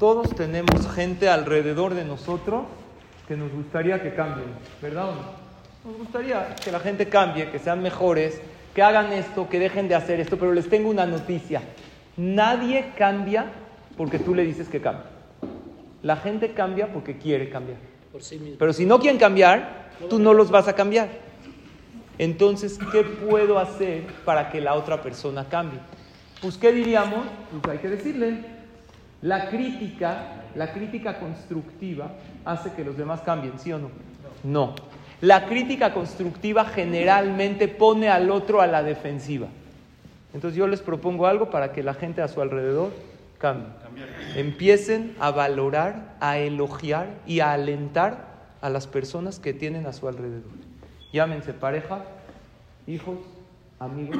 todos tenemos gente alrededor de nosotros que nos gustaría que cambien, ¿verdad o no? Nos gustaría que la gente cambie, que sean mejores, que hagan esto, que dejen de hacer esto, pero les tengo una noticia. Nadie cambia porque tú le dices que cambie. La gente cambia porque quiere cambiar. Pero si no quieren cambiar, tú no los vas a cambiar. Entonces, ¿qué puedo hacer para que la otra persona cambie? Pues, ¿qué diríamos? Pues hay que decirle. La crítica, la crítica constructiva hace que los demás cambien, ¿sí o no? No. La crítica constructiva generalmente pone al otro a la defensiva. Entonces yo les propongo algo para que la gente a su alrededor cambie. Empiecen a valorar, a elogiar y a alentar a las personas que tienen a su alrededor. Llámense pareja, hijos, amigos.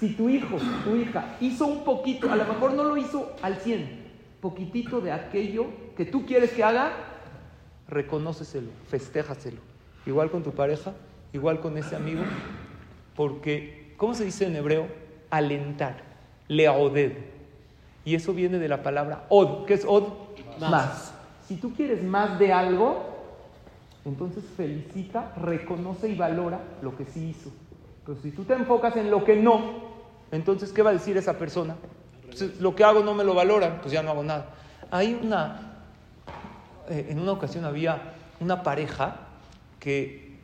Si tu hijo, tu hija hizo un poquito, a lo mejor no lo hizo al 100, poquitito de aquello que tú quieres que haga, reconóceselo, festéjaselo. Igual con tu pareja, igual con ese amigo, porque, ¿cómo se dice en hebreo? Alentar, leoded. Y eso viene de la palabra od. ¿Qué es od? Más. Si tú quieres más de algo, entonces felicita, reconoce y valora lo que sí hizo. Pero si tú te enfocas en lo que no, entonces, ¿qué va a decir esa persona? Lo que hago no me lo valoran, pues ya no hago nada. Hay una, eh, en una ocasión había una pareja que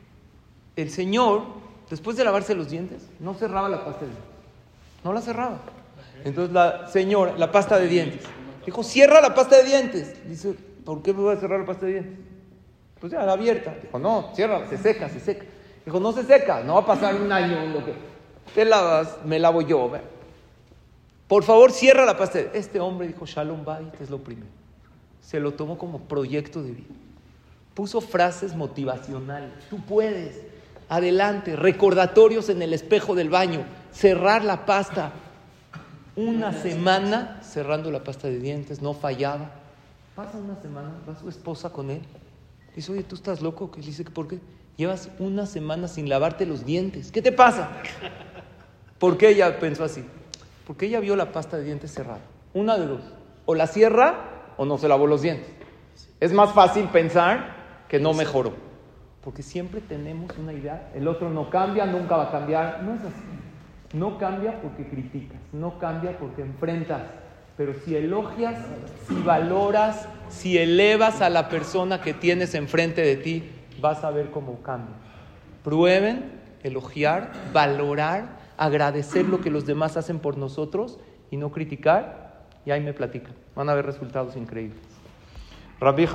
el señor, después de lavarse los dientes, no cerraba la pasta de dientes. No la cerraba. Entonces la señora, la pasta de dientes, dijo, cierra la pasta de dientes. Dice, ¿por qué me voy a cerrar la pasta de dientes? Pues ya, la abierta. Dijo, no, cierra, se seca, se seca. Dijo, no se seca, no va a pasar un año lo que te lavas, me lavo yo. Por favor, cierra la pasta. De... Este hombre dijo, Shalom Bait es lo primero. Se lo tomó como proyecto de vida. Puso frases motivacionales. Tú puedes. Adelante. Recordatorios en el espejo del baño. Cerrar la pasta. Una semana cerrando la pasta de dientes. No fallaba. Pasa una semana. Va su esposa con él. Dice, oye, ¿tú estás loco? Que dice, ¿por qué? Llevas una semana sin lavarte los dientes. ¿Qué te pasa? ¿Por qué ella pensó así? Porque ella vio la pasta de dientes cerrada. Una de dos. O la cierra o no se lavó los dientes. Es más fácil pensar que no mejoró. Porque siempre tenemos una idea, el otro no cambia, nunca va a cambiar. No es así. No cambia porque criticas, no cambia porque enfrentas. Pero si elogias, si valoras, si elevas a la persona que tienes enfrente de ti, vas a ver cómo cambia. Prueben elogiar, valorar, agradecer lo que los demás hacen por nosotros y no criticar. Y ahí me platican. Van a ver resultados increíbles.